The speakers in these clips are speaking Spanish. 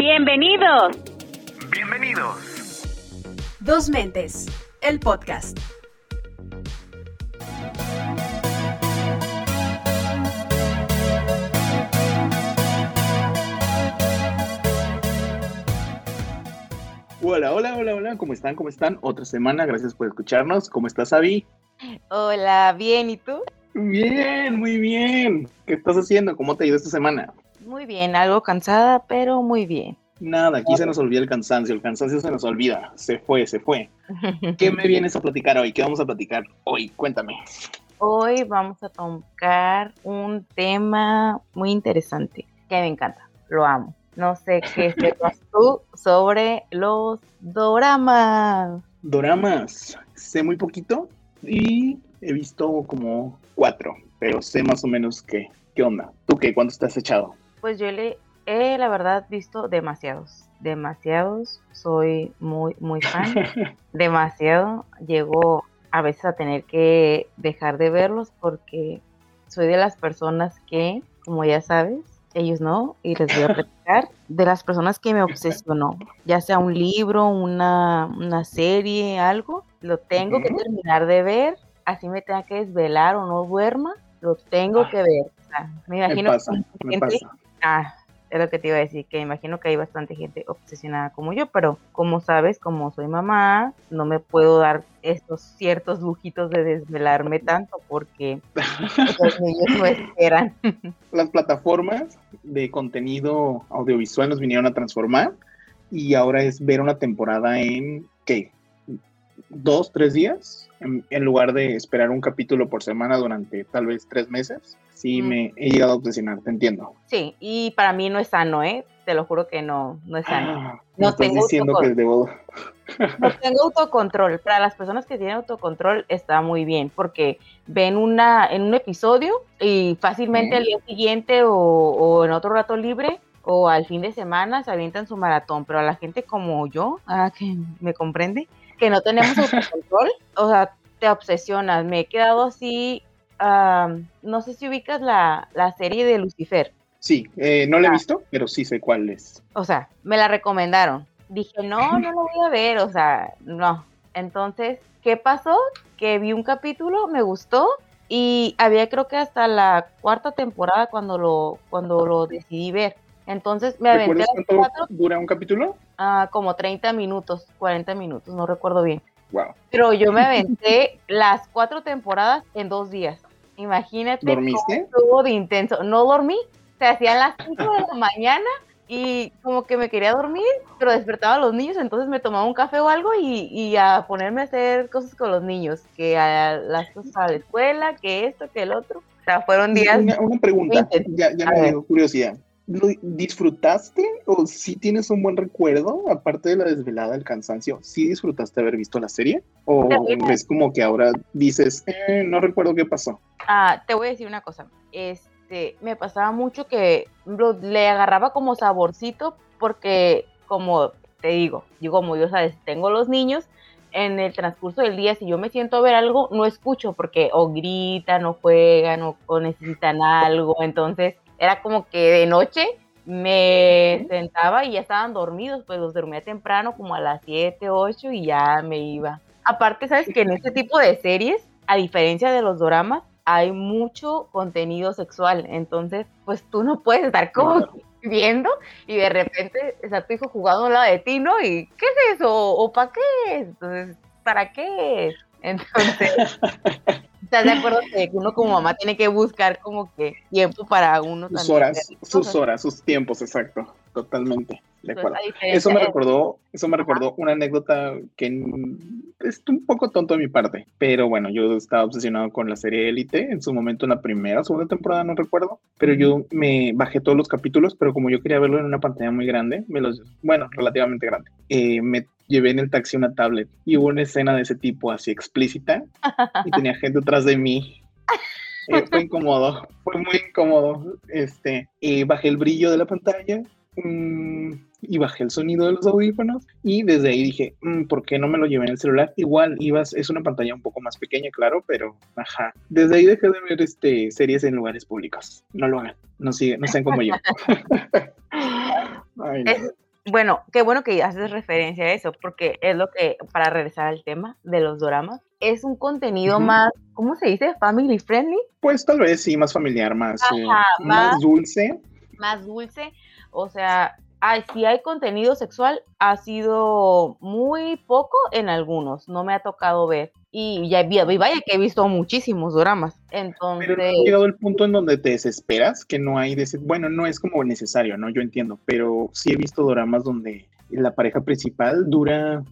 Bienvenidos. Bienvenidos. Dos Mentes, el podcast. Hola, hola, hola, hola, ¿cómo están? ¿Cómo están? Otra semana, gracias por escucharnos. ¿Cómo estás, Avi? Hola, bien, ¿y tú? Bien, muy bien. ¿Qué estás haciendo? ¿Cómo te ha ido esta semana? Muy bien, algo cansada, pero muy bien. Nada, aquí se nos olvida el cansancio, el cansancio se nos olvida, se fue, se fue. ¿Qué me vienes a platicar hoy? ¿Qué vamos a platicar hoy? Cuéntame. Hoy vamos a tocar un tema muy interesante que me encanta, lo amo. No sé qué sepas tú sobre los doramas. Doramas, sé muy poquito y he visto como cuatro, pero sé más o menos qué, qué onda. ¿Tú qué? ¿Cuántos te has echado? Pues yo le he, la verdad, visto demasiados. Demasiados. Soy muy, muy fan. Demasiado. Llego a veces a tener que dejar de verlos porque soy de las personas que, como ya sabes, ellos no, y les voy a platicar, de las personas que me obsesionó, ya sea un libro, una, una serie, algo, lo tengo que terminar de ver, así me tenga que desvelar o no duerma, lo tengo que ver. O sea, me imagino me pasa, que me gente- pasa. Ah, es lo que te iba a decir, que imagino que hay bastante gente obsesionada como yo, pero como sabes, como soy mamá, no me puedo dar estos ciertos lujitos de desvelarme tanto porque los niños no esperan. Las plataformas de contenido audiovisual nos vinieron a transformar y ahora es ver una temporada en, ¿qué? Dos, tres días, en, en lugar de esperar un capítulo por semana durante tal vez tres meses. Sí, Mm. me he llegado a obsesionar, te entiendo. Sí, y para mí no es sano, ¿eh? Te lo juro que no, no es sano. Ah, No estás tengo diciendo que debo... No tengo autocontrol. Para las personas que tienen autocontrol está muy bien, porque ven una en un episodio y fácilmente al día siguiente o, o en otro rato libre o al fin de semana se avientan su maratón. Pero a la gente como yo, ah, que me comprende, que no tenemos autocontrol, o sea, te obsesionas. Me he quedado así. ah, no sé si ubicas la, la serie de Lucifer. Sí, eh, no la he Ah. visto, pero sí sé cuál es. o sea, me la recomendaron. Dije, no, no lo voy a ver, o sea, no. Entonces, ¿qué pasó? Que vi un capítulo, me gustó y había creo que hasta la cuarta temporada cuando lo, cuando lo decidí ver. Entonces me aventé ¿Recuerdas las cuánto cuatro, dura un capítulo? ah, como 30 minutos, 40 minutos, no recuerdo bien. Wow. Pero yo me aventé las cuatro temporadas en dos días. Imagínate ¿Dormiste? cómo estuvo de intenso. No dormí, se hacían las 5 de la mañana y como que me quería dormir, pero despertaba a los niños, entonces me tomaba un café o algo y, y a ponerme a hacer cosas con los niños, que a las cosas a la escuela, que esto, que el otro. O sea, fueron días. Una, una pregunta, ya, ya me dio curiosidad. ¿Lo disfrutaste o sí tienes un buen recuerdo, aparte de la desvelada, el cansancio? ¿Sí disfrutaste haber visto la serie? ¿O es como que ahora dices, "Eh, no recuerdo qué pasó? Ah, te voy a decir una cosa. Este, me pasaba mucho que lo- le agarraba como saborcito porque, como te digo, yo como yo sabes, tengo los niños, en el transcurso del día, si yo me siento a ver algo, no escucho porque o gritan o juegan o, o necesitan algo. Entonces, era como que de noche me sentaba y ya estaban dormidos, pues los dormía temprano, como a las 7, 8 y ya me iba. Aparte, sabes que en este tipo de series, a diferencia de los doramas, hay mucho contenido sexual. Entonces, pues tú no puedes estar como viendo y de repente está tu hijo jugando a un lado de ti, ¿no? ¿Y qué es eso? ¿O para qué es? Entonces, ¿para qué es? Entonces, ¿estás de acuerdo que uno como mamá tiene que buscar como que tiempo para uno Sus también horas, sus horas, sus tiempos, exacto. Totalmente, de acuerdo. Eso me recordó, eso me recordó una anécdota que es un poco tonto de mi parte, pero bueno, yo estaba obsesionado con la serie Élite, en su momento en la primera o segunda temporada, no recuerdo, pero yo me bajé todos los capítulos, pero como yo quería verlo en una pantalla muy grande, me los, bueno, relativamente grande, eh, me llevé en el taxi una tablet y hubo una escena de ese tipo así explícita y tenía gente atrás de mí. Eh, fue incómodo, fue muy incómodo. Este, eh, bajé el brillo de la pantalla mm, y bajé el sonido de los audífonos y desde ahí dije, "Mm, ¿por qué no me lo llevé en el celular? Igual ibas, es una pantalla un poco más pequeña, claro, pero ajá. Desde ahí dejé de ver este, series en lugares públicos. No lo hagan, no, sigan, no sean como yo. Ay, no. Es- bueno, qué bueno que haces referencia a eso, porque es lo que, para regresar al tema de los doramas, es un contenido más, ¿cómo se dice? Family friendly, Pues tal vez sí, más familiar, más, eh, más- dulce. más dulce. O sea, ay, si hay contenido sexual, ha sido muy poco en algunos, no me ha tocado ver. Y ya vi, vaya que he visto muchísimos dramas. Pero Entonces, no ha llegado el punto en donde te desesperas, que no hay, des- bueno, no es como necesario, ¿no? Yo entiendo, pero sí he visto doramas donde la pareja principal dura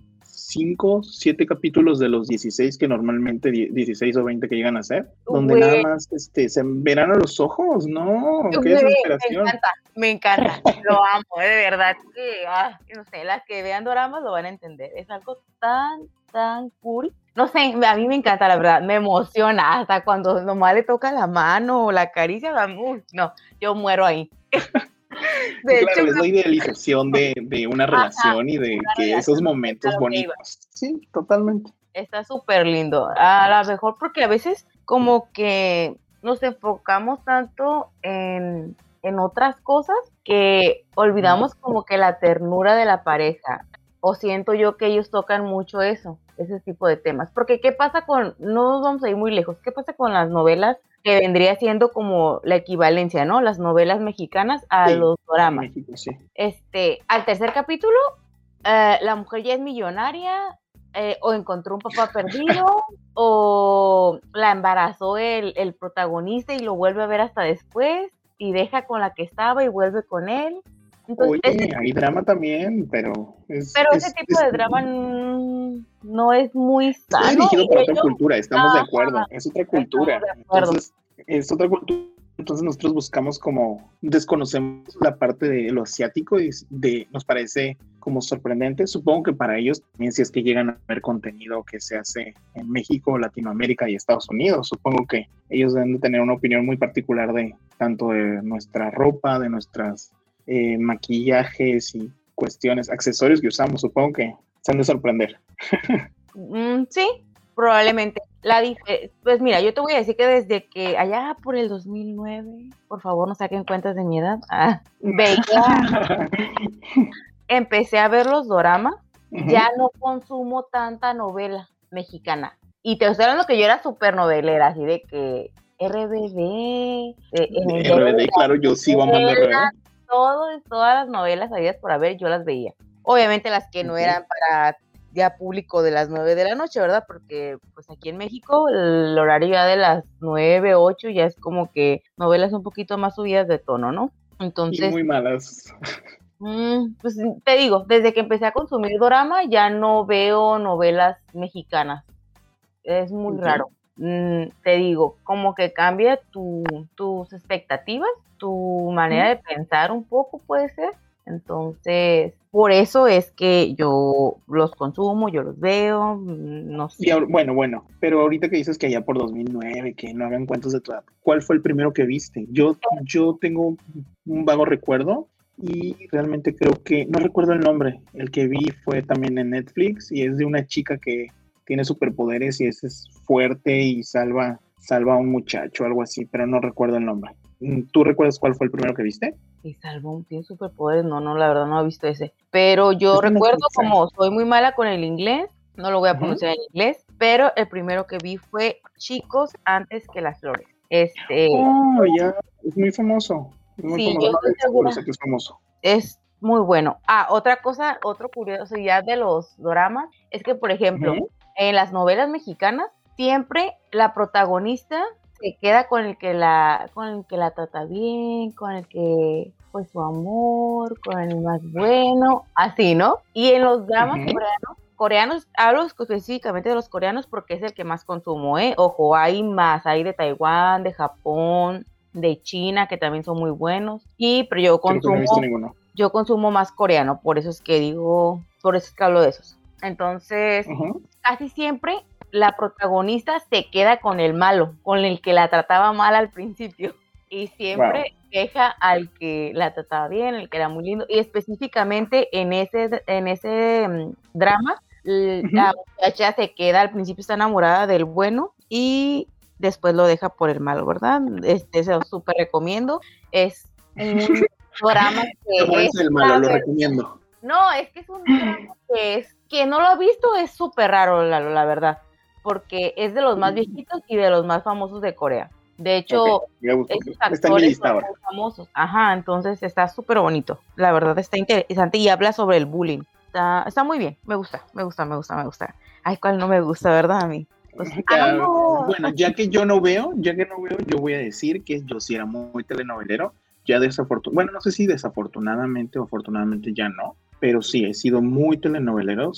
5, 7 capítulos de los 16 que normalmente die- 16 o 20 que llegan a ser, donde Güey. nada más este, se verán a los ojos, ¿no? Qué me encanta, me encanta, lo amo, de verdad que, ah, no sé, las que vean doramas lo van a entender. Es algo tan, tan cool. No sé, a mí me encanta, la verdad, me emociona hasta cuando nomás le toca la mano o la acaricia, la- uy, no, yo muero ahí. De claro, hecho, es la idealización de, de una relación y de que esos momentos bonitos. Sí, totalmente. Está súper lindo. A lo mejor porque a veces como que nos enfocamos tanto en, en otras cosas que olvidamos como que la ternura de la pareja. O siento yo que ellos tocan mucho eso, ese tipo de temas. Porque ¿qué pasa con, no nos vamos a ir muy lejos, qué pasa con las novelas que vendría siendo como la equivalencia, ¿no? Las novelas mexicanas a Sí, los dramas México, sí. este, al tercer capítulo, eh, la mujer ya es millonaria, eh, o encontró un papá perdido, o la embarazó el, el protagonista y lo vuelve a ver hasta después, y deja con la que estaba y vuelve con él. Entonces, Oye, hay drama también, pero es, pero es- ese tipo es- de drama no es muy sano. dirigido y para otra cultura, estamos de Ajá, acuerdo, es otra cultura. de. Entonces, es otra cultura. Entonces nosotros buscamos como, desconocemos la parte de lo asiático y de, nos parece como sorprendente. Supongo que para ellos también si es que llegan a ver contenido que se hace en México, Latinoamérica y Estados Unidos, supongo que ellos deben de tener una opinión muy particular de tanto de nuestra ropa, de nuestras eh, maquillajes y cuestiones, accesorios que usamos. Supongo que se han de sorprender. Mm, sí, probablemente. La pues mira, yo te voy a decir que desde que allá por el 2009, por favor no saquen cuentas de mi edad, ah, veía, empecé a ver los doramas, ya no consumo tanta novela mexicana. Y te estoy hablando que yo era súper novelera, así de que RBD, RBD, claro, yo sigo amando RBD. todo- todas las novelas habidas por haber, yo las veía. Obviamente las que no eran para ya público de las 9 de la noche, ¿verdad? Porque pues aquí en México el horario ya de las 9, 8 ya es como que novelas un poquito más subidas de tono, ¿no? Y Entonces, muy malas. mm, pues te digo, desde que empecé a consumir dorama ya no veo novelas mexicanas. Es muy raro. Mm, te digo, como que cambia tu- tus expectativas, tu manera de pensar un poco puede ser. Entonces, por eso es que yo los consumo, yo los veo, mm, no Y sé. ahor- bueno, bueno, pero ahorita que dices que allá por 2009, que no hagan cuentos de tu edad, ¿cuál fue el primero que viste? Yo, yo tengo un vago recuerdo y realmente creo que, no recuerdo el nombre, el que vi fue también en Netflix y es de una chica que tiene superpoderes y es, es fuerte y salva, salva a un muchacho, algo así, pero no recuerdo el nombre. ¿Tú recuerdas cuál fue el primero que viste? Y Salvo tiene superpoderes, no, no, la verdad no he visto ese. Pero yo Es recuerdo como soy muy mala con el inglés, no lo voy a pronunciar en inglés, pero el primero que vi fue Chicos antes que las flores. Este Oh, ya, es muy famoso. es muy Sí, famoso. yo No, estoy es- pero segura. sé que es famoso. es muy bueno. Ah, otra cosa, otra curiosidad de los doramas es que, por ejemplo, en las novelas mexicanas siempre la protagonista se queda con el que la con el que la trata bien, con el que fue su amor, con el más bueno, así, ¿no? Y en los dramas coreanos, coreanos, hablo específicamente de los coreanos porque es el que más consumo, ¿eh? Ojo, hay más, hay de Taiwán, de Japón, de China, que también son muy buenos. Y, pero yo no consumo yo consumo más coreano, por eso es que digo, por eso es que hablo de esos. Entonces, casi siempre la protagonista se queda con el malo, con el que la trataba mal al principio. Y siempre deja al que la trataba bien, el que era muy lindo. Y específicamente en ese, en ese mm, drama, la muchacha se queda, al principio está enamorada del bueno y después lo deja por el malo, ¿verdad? Este se lo súper recomiendo. Es un drama que es es el malo, la lo ver- recomiendo. No, es que es un drama que es, que no lo ha visto, es súper raro, la, la verdad, porque es de los más viejitos y de los más famosos de Corea. De hecho, Ok, me gusta. esos Está en mi lista ahora. famosos. Ajá, entonces está súper bonito. La verdad está interesante y habla sobre el bullying. Está, está muy bien, me gusta, me gusta, me gusta, me gusta. Ay, ¿cuál no me gusta, verdad? A mí. Pues, Ya, amo. bueno, ya que yo no veo, ya que no veo, yo voy a decir que yo sí era muy telenovelero. Ya desafortunadamente, bueno, no sé si desafortunadamente o afortunadamente ya no, pero sí, he sido muy telenovelero.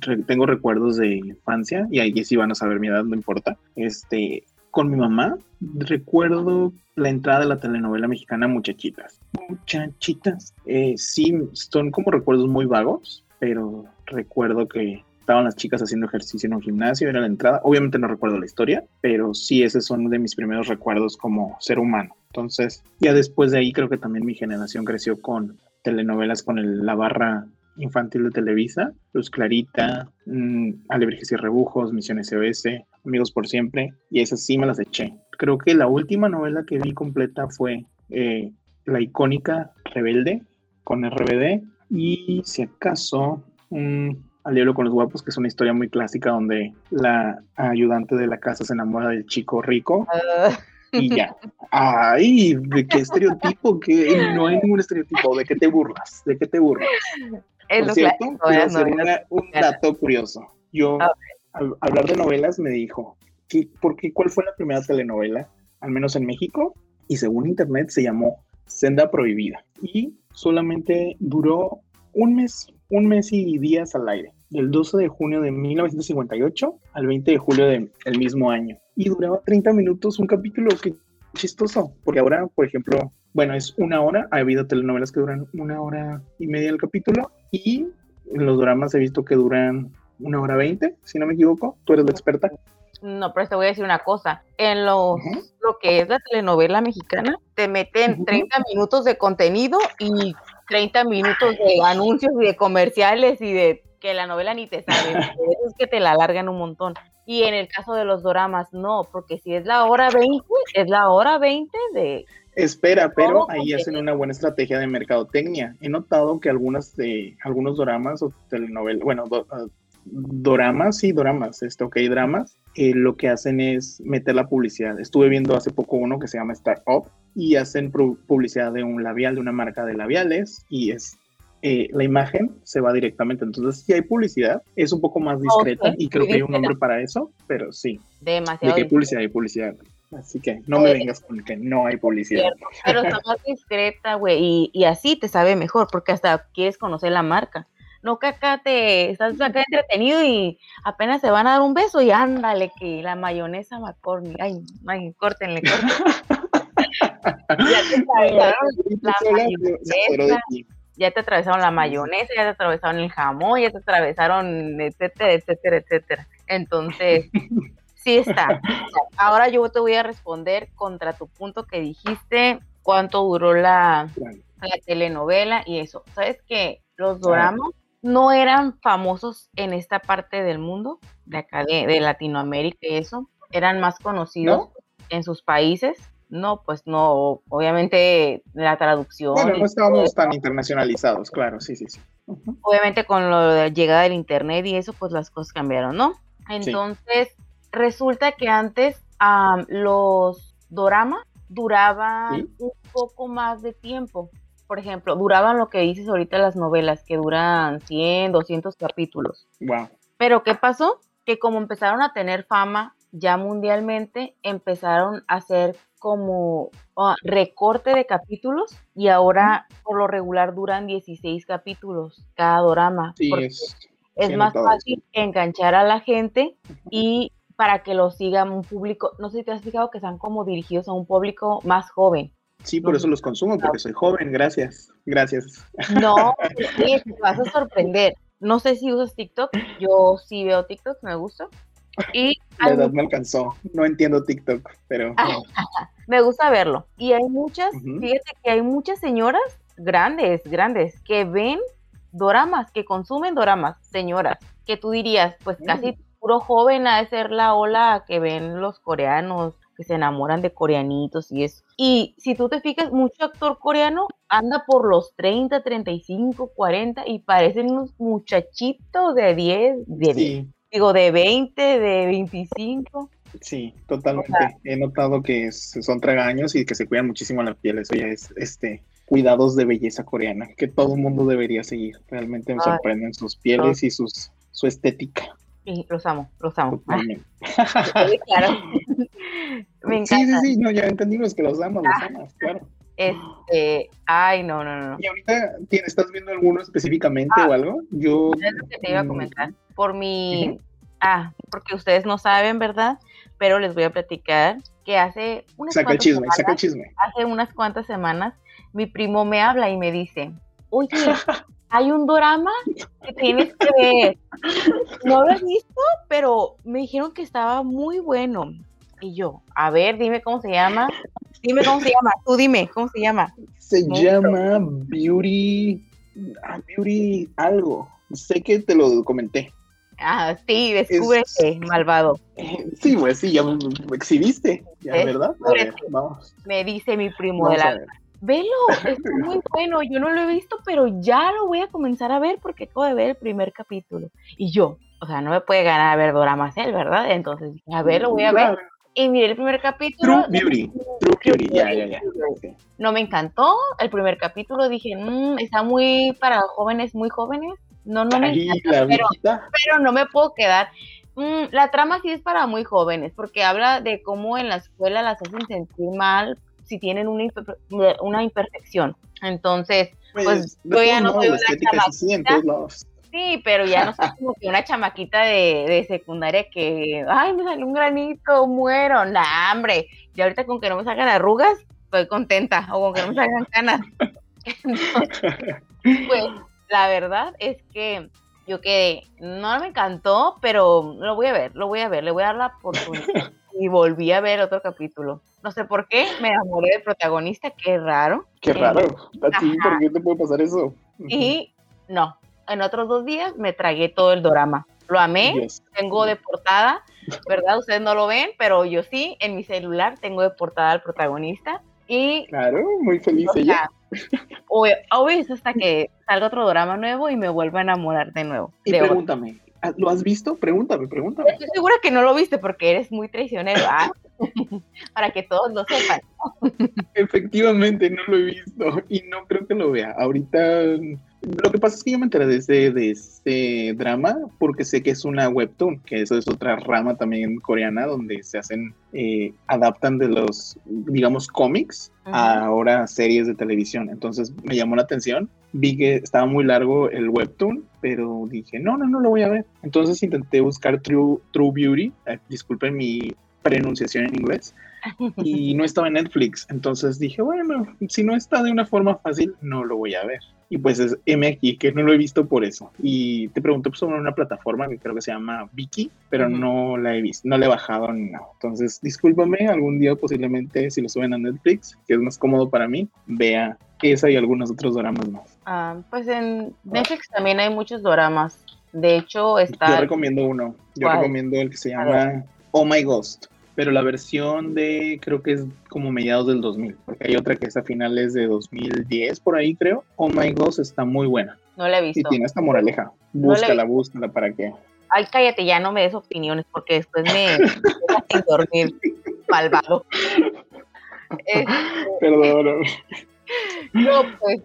Re- tengo recuerdos de infancia y ahí sí van a saber mi edad, no importa. Este, con mi mamá, recuerdo la entrada de la telenovela mexicana Muchachitas. Muchachitas. Eh, sí, son como recuerdos muy vagos, pero recuerdo que estaban las chicas haciendo ejercicio en un gimnasio, era la entrada. Obviamente no recuerdo la historia, pero sí, esos son de mis primeros recuerdos como ser humano. Entonces, ya después de ahí creo que también mi generación creció con telenovelas con el- la barra infantil de Televisa, Luz Clarita, mm, Alebrijes y Rebujos, Misión SOS, Amigos por Siempre, y esas sí me las eché. Creo que la última novela que vi completa fue eh, la icónica Rebelde con RBD, y si acaso, mm, Al Diablo con los Guapos, que es una historia muy clásica donde la ayudante de la casa se enamora del chico rico Ah, y ya. Ay, ¿de qué estereotipo? Que no hay ningún estereotipo. ¿De qué te burlas? ¿De qué te burlas? es Por cierto, clásico, ¿eh? un dato curioso. Yo, al hablar de novelas, me dijo, ¿qué, ¿por qué, ¿cuál fue la primera telenovela? Al menos en México. Y según internet se llamó Senda Prohibida. Y solamente duró un mes, un mes y días al aire. Del 12 de junio de 1958 al 20 de julio del mismo año. Y duraba 30 minutos un capítulo. Qué chistoso. Porque ahora, por ejemplo, bueno, es una hora. Ha habido telenovelas que duran una hora y media el capítulo. Y en los dramas he visto que duran una hora veinte, si no me equivoco. Tú eres la experta. No, pero te voy a decir una cosa. En los, lo que es la telenovela mexicana, te meten Ujú. 30 minutos de contenido y 30 minutos de anuncios y de comerciales y de que la novela ni te sabe. Por eso es que te la alargan un montón. Y en el caso de los doramas, no, porque si es la hora 20, es la hora 20 de... Espera, pero ahí hacen una buena estrategia de mercadotecnia. He notado que algunas de algunos doramas o telenovelas, bueno, do- ah, doramas y doramas, este, ok, dramas, eh, lo que hacen es meter la publicidad. Estuve viendo hace poco uno que se llama Startup y hacen pu- publicidad de un labial, de una marca de labiales y es eh, la imagen se va directamente. Entonces, si hay publicidad, es un poco más discreta y creo que hay un nombre para eso, pero sí, de demasiado... que hay publicidad, hay publicidad. Así que no me vengas con que no hay publicidad. Pero está más discreta, güey, y, y así te sabe mejor, porque hasta quieres conocer la marca. No que acá te estás acá entretenido y apenas se van a dar un beso y ándale, que la mayonesa McCormick. Ay, ay, córtenle, córtenle. ya te la de mayonesa. Ya te atravesaron la mayonesa, ya te atravesaron el jamón, ya te atravesaron, etcétera, etcétera, etcétera. Entonces, sí está. Ahora yo te voy a responder contra tu punto que dijiste, cuánto duró la, telenovela y eso. ¿Sabes que los doramas no eran famosos en esta parte del mundo, de acá de, de Latinoamérica y eso? Eran más conocidos en sus países. No, pues no, obviamente la traducción. Bueno, no estábamos tan internacionalizados, claro, sí, sí, sí. Obviamente con lo de la llegada del internet y eso, pues las cosas cambiaron, ¿no? Entonces, resulta que antes los doramas duraban Sí. un poco más de tiempo. Por ejemplo, duraban lo que dices ahorita las novelas, que duran 100, 200 capítulos. Wow. Pero ¿qué pasó? Que como empezaron a tener fama ya mundialmente, empezaron a hacer como ah, recorte de capítulos y ahora por lo regular duran 16 capítulos cada drama. Sí, es. es más fácil enganchar a la gente y para que lo siga un público, no sé si te has fijado que están como dirigidos a un público más joven. Sí, por eso los consumo, porque soy joven, gracias. Gracias. No, te vas a sorprender. No sé si usas TikTok, yo sí veo TikTok, me gusta. Y La edad me alcanzó. No entiendo TikTok, pero Ah, me gusta verlo. Y hay muchas, Ujú. fíjate que hay muchas señoras grandes, grandes, que ven doramas, que consumen doramas, señoras, que tú dirías, pues Mm. casi puro joven ha de ser la ola que ven los coreanos que se enamoran de coreanitos y eso. Y si tú te fijas, mucho actor coreano anda por los 30, 35, 40 y parecen unos muchachitos de 10, de, Sí, digo, de 20, de 25. sí, totalmente. He notado que son tragaños y que se cuidan muchísimo la piel. Eso ya es este cuidados de belleza coreana que todo el mundo debería seguir. Realmente me sorprenden sus pieles y sus su estética. Sí, los amo, los amo. Sí, claro. Me Sí, encanta. sí, sí, no, ya entendimos que los amas, los amas, claro. Este, ay, no, no, no. ¿Y ahorita estás viendo alguno específicamente Ah. o algo? Yo. Es lo que te iba a mm, comentar. Por mi. Ah, porque ustedes no saben, ¿verdad? Pero les voy a platicar que hace unas Saca el chisme, semanas, saca el chisme. hace unas cuantas semanas, mi primo me habla y me dice, oye, hay un drama que tienes que ver. No lo he visto, pero me dijeron que estaba muy bueno. Y yo, a ver, dime cómo se llama. Dime cómo se llama. Tú dime, ¿cómo se llama? Se llama Beauty. ah, Beauty algo. Sé que te lo comenté. Ah, sí, descúbrete, malvado. Eh, Sí, pues sí, ya me exhibiste, ya, Es ¿verdad? A ver, vamos. Me dice mi primo vamos de la. Velo, está muy bueno. Yo no lo he visto, pero ya lo voy a comenzar a ver porque acabo de ver el primer capítulo. Y yo, o sea, no me puede ganar a ver doramas él, ¿verdad? Entonces, a ver, lo voy a ver. Y miré el primer capítulo. True Beauty. True Beauty, ya, ya, ya. No me encantó el primer capítulo. Dije, "Mm, está muy para jóvenes, muy jóvenes. No, no me encanta, pero, no me puedo quedar. Mm, la trama sí es para muy jóvenes, porque habla de cómo en la escuela las hacen sentir mal si tienen una, imper- una imperfección. Entonces, pues, de yo ya no modos, soy una sí, pero ya no soy como que una chamaquita de, de secundaria que, ay, me salió un granito, muero. Nah, hombre, y ahorita con que no me salgan arrugas, estoy contenta, o con que no me salgan canas. Entonces, pues, la verdad es que yo quedé, no me encantó, pero lo voy a ver, lo voy a ver, le voy a dar la oportunidad. Y volví a ver otro capítulo. No sé por qué, me enamoré del protagonista, qué raro. Qué Eh, raro. ¿A ti por qué te puede pasar eso? Y no, en otros dos días me tragué todo el drama. Lo amé, Dios. tengo de portada, ¿verdad? Ustedes no lo ven, pero yo sí, en mi celular tengo de portada al protagonista. Y Claro, muy feliz o ella. obvio, obvio es hasta que salga otro drama nuevo y me vuelva a enamorar de nuevo. Y de otro. pregúntame, ¿ah, ¿lo has visto? Pregúntame, pregúntame. Estoy segura que no lo viste porque eres muy traicionero, ¿ah? Para que todos lo sepan. Efectivamente, no lo he visto y no creo que lo vea. Ahorita, lo que pasa es que yo me enteré de ese, de ese drama porque sé que es una webtoon, que eso es otra rama también coreana donde se hacen, eh, adaptan de los, digamos, cómics a ahora series de televisión. Entonces me llamó la atención, vi que estaba muy largo el webtoon, pero dije, no, no, no lo voy a ver. Entonces intenté buscar True, True Beauty, eh, disculpen mi pronunciación en inglés, y no estaba en Netflix. Entonces dije, bueno, si no está de una forma fácil, no lo voy a ver. Y pues es M aquí, que no lo he visto por eso. Y te pregunté pues, sobre una plataforma que creo que se llama Viki, pero no la he visto, no la he bajado ni nada. Entonces, discúlpame, algún día posiblemente si lo suben a Netflix, que es más cómodo para mí, vea esa y algunos otros dramas más. Ah, pues en Netflix también hay muchos doramas. De hecho, Yo está. recomiendo uno, yo ¿Cuál? recomiendo el que se llama Oh My Ghost, pero la versión de creo que es como mediados del 2000, porque hay otra que es a finales de 2010 por ahí creo. Oh My Ghost está muy buena No la he y visto. tiene esta moraleja. No la he Búscala, búscala para que. Ay, cállate, ya no me des opiniones porque después me dejas sin dormir, malvado. Este, Perdón. no, pues,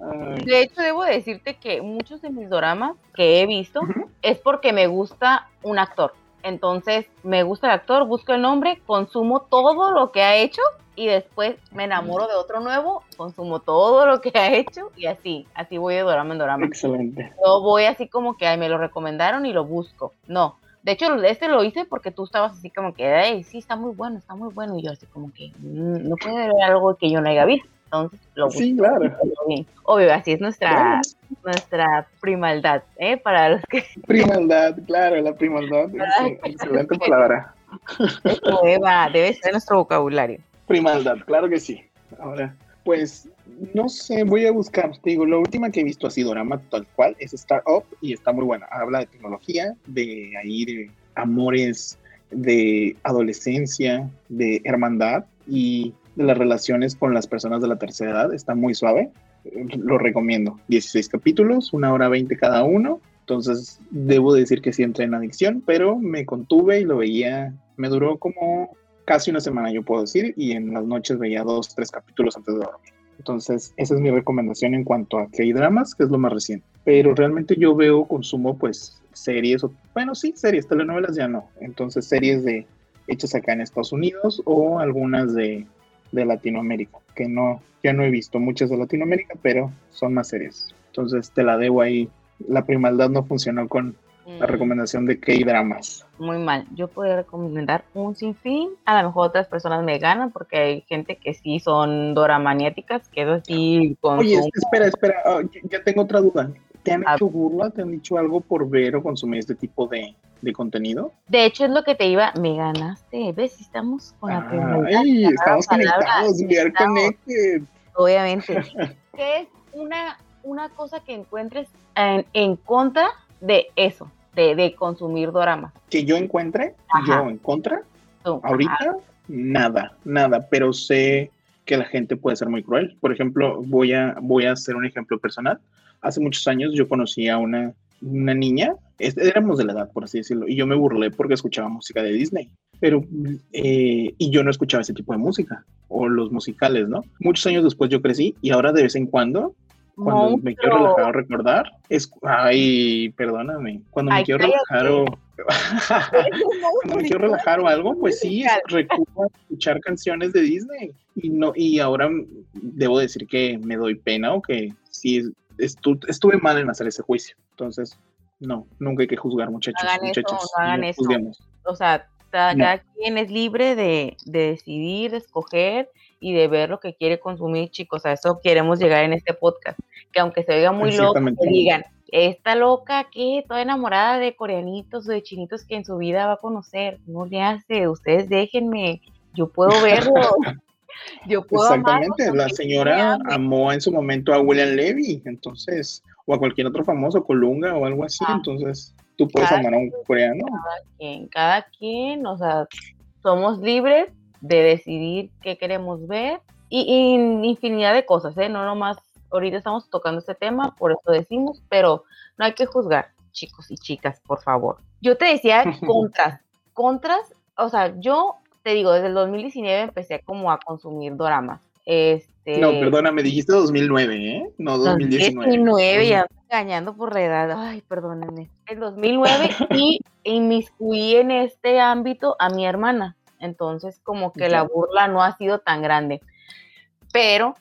de hecho, debo decirte que muchos de mis doramas que he visto es porque me gusta un actor. Entonces, me gusta el actor, busco el nombre, consumo todo lo que ha hecho y después me enamoro de otro nuevo, consumo todo lo que ha hecho y así, así voy de dorama en dorama. Excelente. No voy así como que ay, me lo recomendaron y lo busco. No. De hecho, este lo hice porque tú estabas así como que, ay, sí, está muy bueno, está muy bueno. Y yo así como que, "Mm, no puede haber algo que yo no haya visto. Entonces, lo busco. Sí, claro. bien. Obvio, así es nuestra, Claro. nuestra primaldad, ¿eh? Para los que Primaldad, claro, la primaldad. Ay. es Excelente palabra. deba- debe ser nuestro vocabulario. Primaldad, claro que sí. Ahora, pues, no sé, voy a buscar. Te digo, la última que he visto así, drama tal cual, es Star Up y está muy buena. Habla de tecnología, de ahí, de amores de adolescencia, de hermandad y de las relaciones con las personas de la tercera edad. Está muy suave. Lo recomiendo. 16 capítulos, una hora 20 cada uno. Entonces, debo decir que sí entré en adicción, pero me contuve y lo veía. Me duró como casi una semana, yo puedo decir, y en las noches veía dos, tres capítulos antes de dormir. Entonces, esa es mi recomendación en cuanto a K-dramas, que es lo más reciente. Pero realmente yo veo, consumo, pues, series, o, bueno, sí, series, telenovelas ya no. Entonces, series de hechas acá en Estados Unidos o algunas de, de Latinoamérica, que no, ya no he visto muchas de Latinoamérica, pero son más series. Entonces, te la debo ahí. La primaldad no funcionó con la Mm, recomendación de K-dramas. Muy mal. Yo podría recomendar un sinfín. A lo mejor otras personas me ganan porque hay gente que sí son doramaniáticas, que es así con Oye, espera, espera, ya- ya tengo otra duda. ¿Te han A- hecho burla? ¿Te han dicho algo por ver o consumir este tipo de, de contenido? De hecho, es lo que te iba. Me ganaste. ¿Ves? Si Estamos con la primera. Ay, estamos conectados, we are connected. Obviamente. ¿Qué es una, una cosa que encuentres en, en contra de eso? De, de consumir doramas. Que yo encuentre, Ajá. yo en contra, ahorita, ajá. nada, nada, pero sé que la gente puede ser muy cruel. Por ejemplo, voy a, voy a hacer un ejemplo personal. Hace muchos años yo conocí a una, una niña, es- éramos de la edad, por así decirlo, y yo me burlé porque escuchaba música de Disney, pero, eh, y yo no escuchaba ese tipo de música, o los musicales, ¿no? Muchos años después yo crecí y ahora de vez en cuando, cuando me quiero Monstruo. relajar o recordar, es, ay, perdóname, cuando me Ay, quiero relajar o... Cuando monstruo, me quiero relajar o algo, pues sí, recurro a escuchar canciones de Disney. Y no, y ahora debo decir que me doy pena o que sí estu- estuve mal en hacer ese juicio. Entonces, no, nunca hay que juzgar, muchachos, hagan eso, muchachos. no hagan no eso. juzguemos. o sea, ta- No. cada quien es libre de, de decidir, de escoger y de ver lo que quiere consumir, chicos. A eso queremos llegar en este podcast. Que aunque se oiga muy loco, que digan, esta loca que toda enamorada de coreanitos o de chinitos que en su vida va a conocer. No le hace, ustedes déjenme, yo puedo verlo. yo puedo Exactamente, la señora amó en su momento a William Levy, entonces, o a cualquier otro famoso, Colunga o algo así, Ah. entonces tú puedes Cada amar a un coreano. quien, cada quien, o sea, somos libres de decidir qué queremos ver y, y infinidad de cosas, ¿eh? No nomás, ahorita estamos tocando este tema, por eso decimos, pero no hay que juzgar, chicos y chicas, por favor. Yo te decía contras, contras, o sea, yo te digo, desde el 2019 empecé como a consumir doramas. Este, No, perdona, me dijiste 2009, ¿eh? No 2019. 2019, ya me engañando por la edad. Ay, perdónenme. El 2009 y inmiscuí en este ámbito a mi hermana. Entonces, como que la burla no ha sido tan grande. Pero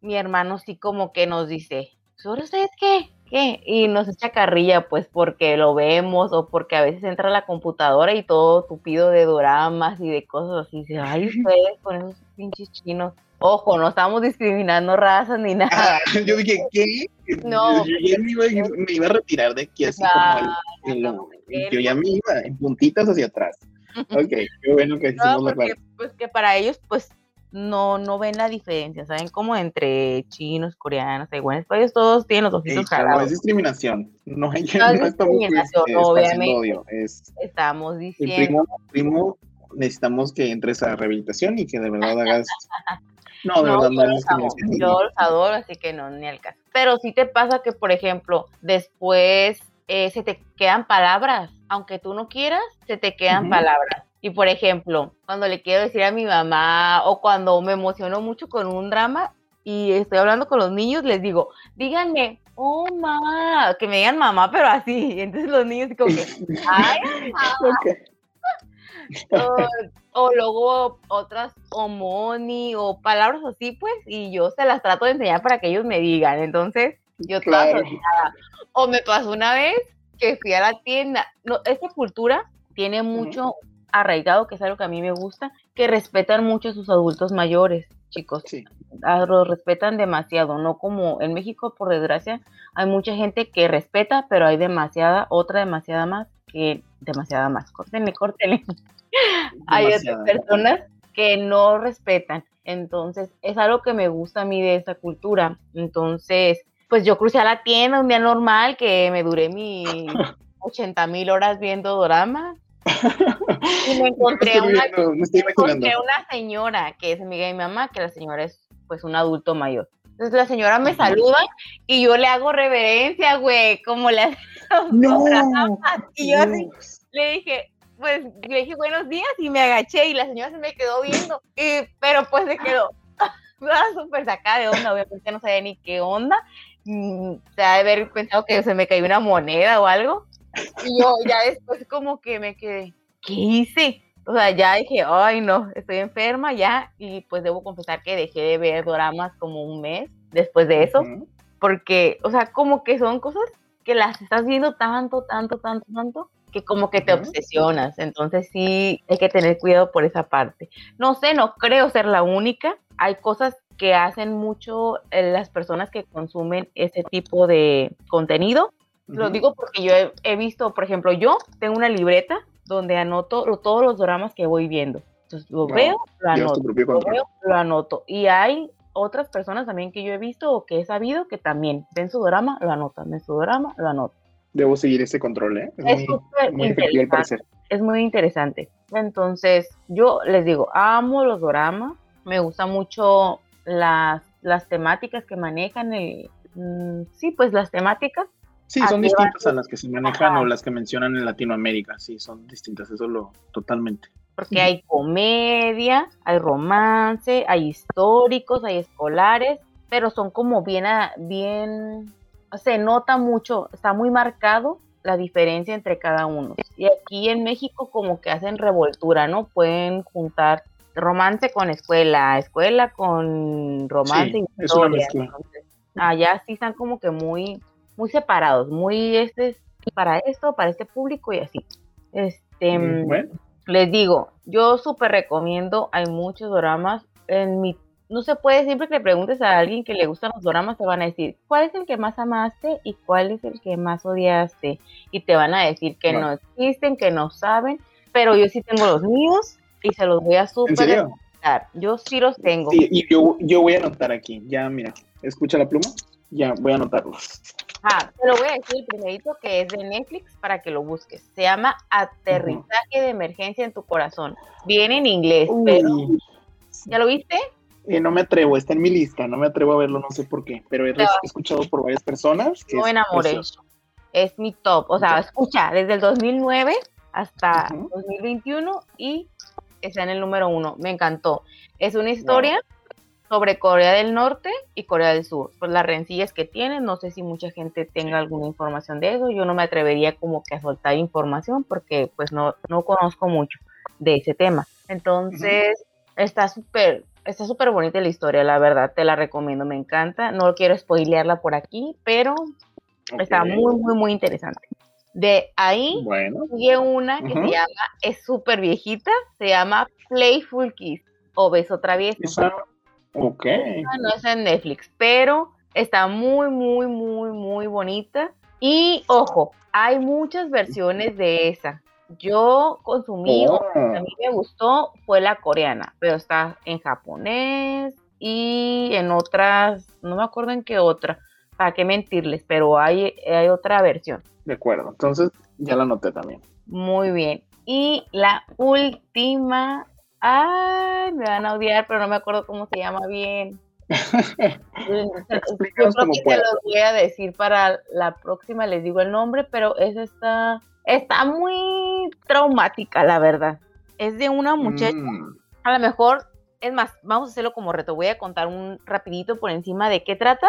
mi hermano sí como que nos dice, ¿sobre ustedes qué? ¿Qué? Y nos echa carrilla, pues, porque lo vemos o porque a veces entra a la computadora y todo tupido de doramas y de cosas así. Dice, ay, ustedes con esos pinches chinos. Ojo, no estamos discriminando razas ni nada. Ah, yo dije, ¿qué? No. Yo ya me iba, me iba a retirar de aquí así como el- el- no, yo ya me iba en puntitas hacia atrás. Ok, qué bueno que No, hicimos la porque parte. pues que para ellos pues no, no ven la diferencia, ¿saben? Como entre chinos, coreanos, taiwaneses, para ellos todos tienen los Ey, ojitos pero no es discriminación. No, hay, No es no estamos discriminación, este, esparciendo obviamente. odio. Es Estamos el diciendo. primo, primo, necesitamos que entres a rehabilitación y que de verdad hagas. No, de No, verdad yo no es los amo, yo los adoro, así que no, ni al caso. Pero sí te pasa que, por ejemplo, después eh, se te quedan palabras, aunque tú no quieras, se te quedan palabras. Y por ejemplo, cuando le quiero decir a mi mamá o cuando me emociono mucho con un drama y estoy hablando con los niños, les digo, díganme, oh, mamá, que me digan mamá, pero así. Entonces los niños como que, ay, Ok. o, o luego otras homoni o palabras así, pues, y yo se las trato de enseñar para que ellos me digan. Entonces, yo Claro. O me pasó una vez que fui a la tienda. No, esta cultura tiene mucho arraigado, que es algo que a mí me gusta, que respetan mucho a sus adultos mayores, chicos. Sí. Ah, Los respetan demasiado, no como en México, por desgracia, hay mucha gente que respeta, pero hay demasiada, otra demasiada más que demasiada más. Córtenle, córtenle hay otras personas que no respetan. Entonces, es algo que me gusta a mí de esa cultura. Entonces, pues yo crucé a la tienda un día normal que me duré mis 80 mil horas viendo drama y me encontré, una, viendo, me encontré una señora que es amiga de mi mamá, que la señora es pues un adulto mayor. Entonces la señora me saluda y yo le hago reverencia, güey, como le No. Y yo así, le dije, pues le dije buenos días y me agaché y la señora se me quedó viendo, y, pero pues se quedó súper sacada de onda, obviamente no sabía ni qué onda, mm, se ha de haber pensado que se me cayó una moneda o algo, y yo ya después como que me quedé, ¿qué hice? O sea, ya dije, ay no, estoy enferma ya, y pues debo confesar que dejé de ver doramas como un mes después de eso, porque, o sea, como que son cosas que las estás viendo tanto, tanto, tanto, tanto, que como que te obsesionas. Entonces sí hay que tener cuidado por esa parte. No sé, no creo ser la única. Hay cosas que hacen mucho eh, las personas que consumen ese tipo de contenido. Lo digo porque yo he, he visto, por ejemplo, yo tengo una libreta donde anoto todos los dramas que voy viendo. Entonces lo Wow, veo, lo anoto lo veo, lo anoto. Y hay otras personas también que yo he visto o que he sabido que también ven su drama, lo anotan, ven su drama, lo anotan. Debo seguir ese control, ¿eh? Es, Es muy, muy efectivo al interesante. parecer. Es muy interesante. Entonces, yo les digo, amo los dramas, me gustan mucho las, las temáticas que manejan, el, mm, sí, pues las temáticas. Sí, son distintas a las que se manejan Ajá. o las que mencionan en Latinoamérica. Sí, son distintas, eso lo totalmente. porque hay comedia, hay romance, hay históricos, hay escolares, pero son como bien, a- bien, se nota mucho, está muy marcado la diferencia entre cada uno. Y aquí en México como que hacen revoltura, ¿no? Pueden juntar romance con escuela, escuela con romance Sí, y es una historia. mezcla. Entonces, allá sí están como que muy, muy separados, muy este es para esto, para este público y así. Este, Mm, Bueno, les digo, yo súper recomiendo, hay muchos doramas. En mi, no se puede, siempre que le preguntes a alguien que le gustan los doramas, te van a decir, ¿cuál es el que más amaste y cuál es el que más odiaste? Y te van a decir que Wow. no existen, que no saben, pero yo sí tengo los míos y se los voy a ¿en súper. Yo sí los tengo. Sí, y yo, yo voy a anotar aquí. Ya, mira, escucha la pluma. Ya, voy a anotarlos. Ah, te lo voy a decir el primerito que es de Netflix para que lo busques. Se llama Aterrizaje de Emergencia en tu Corazón. Viene en inglés, pero ¿ya lo viste? eh, no me atrevo, está en mi lista, no me atrevo a verlo, no sé por qué, pero he escuchado por varias personas que No es enamoré. precioso. Es mi top. O sea, escucha, desde el 2009 hasta Ujú. 2021 y está en el número uno. Me encantó. Es una historia sobre Corea del Norte y Corea del Sur. Pues las rencillas que tienen, no sé si mucha gente tenga alguna información de eso. Yo no me atrevería como que a soltar información porque pues no, no conozco mucho de ese tema. Entonces, está súper, está súper bonita la historia, la verdad, te la recomiendo, me encanta. No quiero spoilearla por aquí, pero Está muy, muy, muy interesante. De ahí Bueno, sigue una que Ujú. se llama, es súper viejita, se llama Playful Kiss o Beso Travieso. esa. Ok. No es en Netflix, pero está muy, muy, muy, muy bonita. Y ojo, hay muchas versiones de esa. Yo consumí, Oh, a mí me gustó, fue la coreana, pero está en japonés y en otras, no me acuerdo en qué otra, para qué mentirles, pero hay, hay otra versión. de acuerdo. Entonces, ya la anoté también. Muy bien. Y la última, ay, me van a odiar, pero no me acuerdo cómo se llama bien. Yo creo que puedas. los voy a decir para la próxima, les digo el nombre, pero es esta, está muy traumática, la verdad. Es de una muchacha, Mm, a lo mejor, es más, vamos a hacerlo como reto, voy a contar un rapidito por encima de qué trata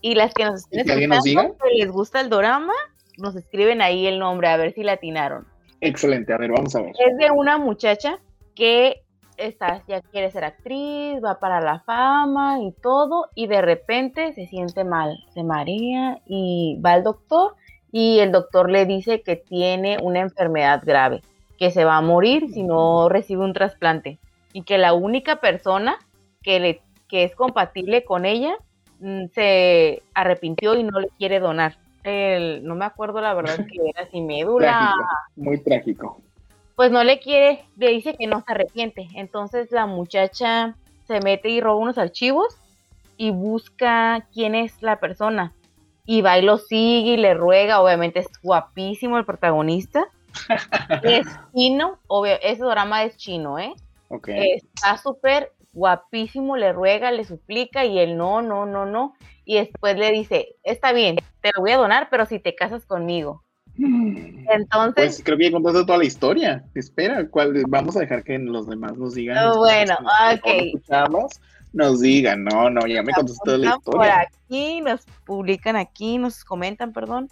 y las que nos estén ¿Y que alguien nos escuchando, que les gusta el dorama, nos escriben ahí el nombre, a ver si la atinaron. excelente, a ver, vamos a ver. Es de una muchacha que está, ya quiere ser actriz, va para la fama y todo, y de repente se siente mal, se marea y va al doctor y el doctor le dice que tiene una enfermedad grave, que se va a morir si no recibe un trasplante y que la única persona que, le, que es compatible con ella mm, se arrepintió y no le quiere donar. El, no me acuerdo la verdad que era si médula, Trágico, muy trágico. Pues no le quiere, le dice que no se arrepiente. Entonces la muchacha se mete y roba unos archivos y busca quién es la persona. Y va y lo sigue y le ruega, obviamente es guapísimo el protagonista. es chino, obvio, ese drama es chino, ¿eh? Ok. Está súper guapísimo, le ruega, le suplica y él no, no, no, no. Y después le dice, está bien, te lo voy a donar, pero si te casas conmigo. Entonces, Pues creo que ya contaste toda la historia. Espera, ¿cuál? vamos a dejar que los demás nos digan. Oh, bueno, ok. nos digan, no, no, ya me contaste toda la por historia. aquí, nos publican aquí, nos comentan, perdón,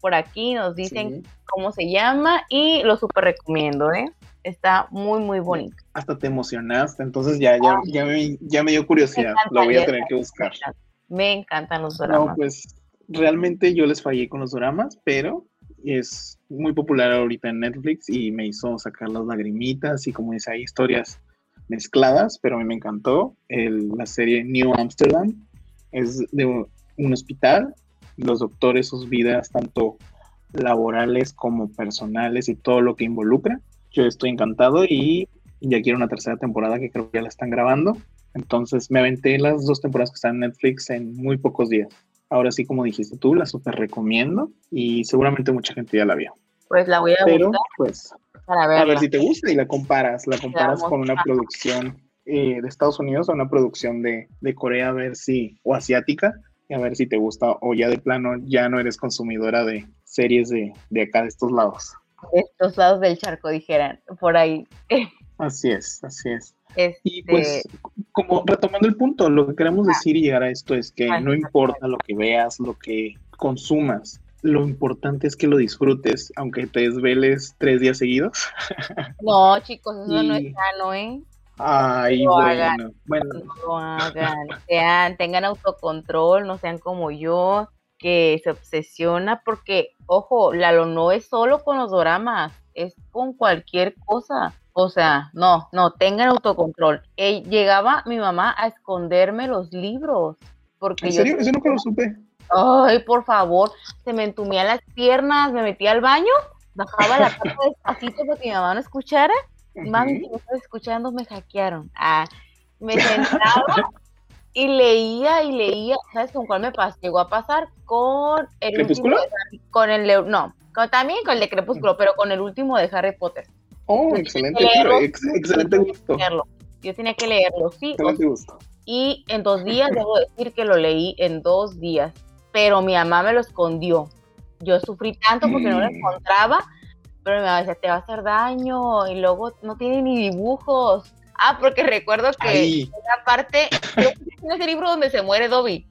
por aquí nos dicen Sí. cómo se llama y lo súper recomiendo, ¿eh? Está muy, muy bonito. Hasta te emocionaste, entonces ya, ya, ya, me, ya me dio curiosidad. Lo voy a tener que buscar. Me encantan los No, dramas. pues realmente yo les fallé con los dramas, pero es muy popular ahorita en Netflix y me hizo sacar las lagrimitas y como dice, hay historias mezcladas, pero a mí me encantó. El- la serie New Amsterdam es de un, un hospital, los doctores, sus vidas, tanto laborales como personales y todo lo que involucra. Yo estoy encantado y ya quiero una tercera temporada que creo que ya la están grabando. Entonces me aventé las dos temporadas que están en Netflix en muy pocos días. Ahora sí, como dijiste tú, la super recomiendo y seguramente mucha gente ya la vio. Pues la voy a Pero buscar pues para a ver si te gusta y la comparas, la comparas con una producción eh, de Estados Unidos o una producción de, de Corea, a ver si, o asiática, y a ver si te gusta o ya de plano ya no eres consumidora de series de, de acá, de estos lados. De estos lados del charco, dijeran, por ahí. Así es, así es. Este, Y pues, como retomando el punto, lo que queremos decir y llegar a esto es que Ah, no importa lo que veas, lo que consumas, lo importante es que lo disfrutes, aunque te desveles tres días seguidos. no, chicos, eso no es sano, ¿eh? Ay, Lo bueno, hagan. bueno, no lo hagan, sean, tengan autocontrol, no sean como yo, que se obsesiona, porque, ojo, Lalo no es solo con los doramas, es con cualquier cosa. O sea, no, no, tengan autocontrol. Eh, llegaba mi mamá a esconderme los libros. Porque ¿en yo, serio? Eso nunca lo supe. ay, por favor, se me entumían las piernas, me metía al baño, bajaba la tapa despacito para que mi mamá no escuchara Mami, si me estás escuchando, me hackearon. Ah, me sentaba y leía y leía. ¿Sabes con cuál me pasó? Llegó a pasar con el ¿Crepúsculo? último de con el no, con- también con el de Crepúsculo, pero con el último de Harry Potter. Oh, Yo excelente, leerlo, ex- excelente gusto. Yo tenía que leerlo, sí. Excelente gusto. y en dos días, debo decir que lo leí en dos días, pero mi mamá me lo escondió. Yo sufrí tanto porque no lo Mm. encontraba, pero mi mamá decía, te va a hacer daño, y luego no tiene ni dibujos. Ah, porque recuerdo que Ahí. la parte, en ese libro donde se muere Dobby,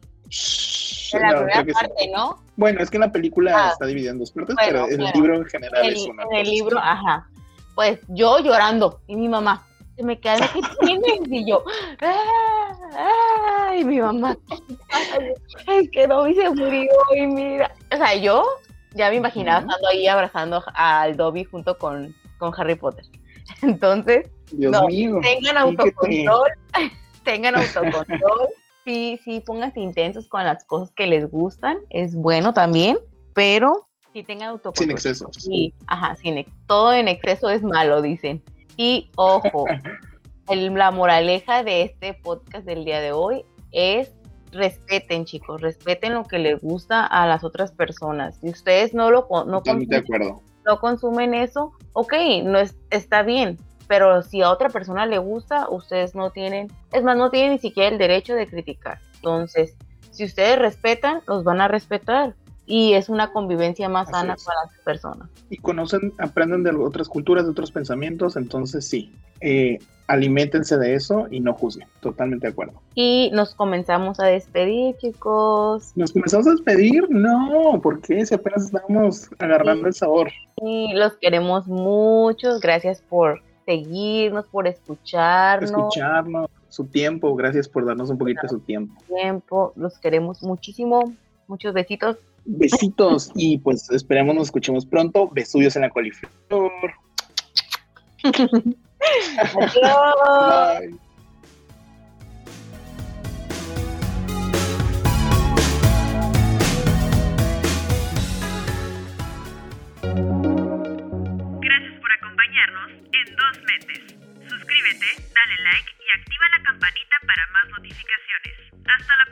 en la no, primera sí. parte, ¿no? Bueno, es que en la película Ah. está dividida en dos partes, Bueno, pero el libro en general En es una. en el libro, ajá. Pues yo llorando, y mi mamá, se me queda, ¿qué tienes? Y yo, "Ah, ah", y mi mamá, es que Dobby se murió, y mira, o sea, yo ya me imaginaba estando ahí abrazando al Dobby junto con, con Harry Potter. Entonces, Dios no, mío. tengan autocontrol, tengan autocontrol, sí, sí, pónganse intensos con las cosas que les gustan, es bueno también, pero sí tengan autocontrol. Sin excesos. Sí, ajá, sin todo en exceso es malo, dicen. Y ojo, el- la moraleja de este podcast del día de hoy es respeten, chicos, respeten lo que les gusta a las otras personas. Si ustedes no lo no de consumen, acuerdo. no consumen eso, ok, no es, está bien. Pero si a otra persona le gusta, ustedes no tienen, es más, no tienen ni siquiera el derecho de criticar. Entonces, si ustedes respetan, los van a respetar. Y es una convivencia más Así sana es. para las personas. Y conocen, aprenden de otras culturas, de otros pensamientos, entonces sí. Eh, aliméntense de eso y no juzguen. Totalmente de acuerdo. Y nos comenzamos a despedir, chicos. ¿Nos comenzamos a despedir? No, ¿por qué? Si apenas estamos agarrando el sabor. Y los queremos mucho. Gracias por seguirnos, por escucharnos. Escucharnos, su tiempo, gracias por darnos un poquito de su tiempo. Tiempo. Los queremos muchísimo. Muchos besitos. Besitos y pues esperemos nos escuchemos pronto. Besudios en la coliflor. Adiós. Bye. Gracias por acompañarnos en Dos Mentes. Suscríbete, dale like y activa la campanita para más notificaciones. Hasta la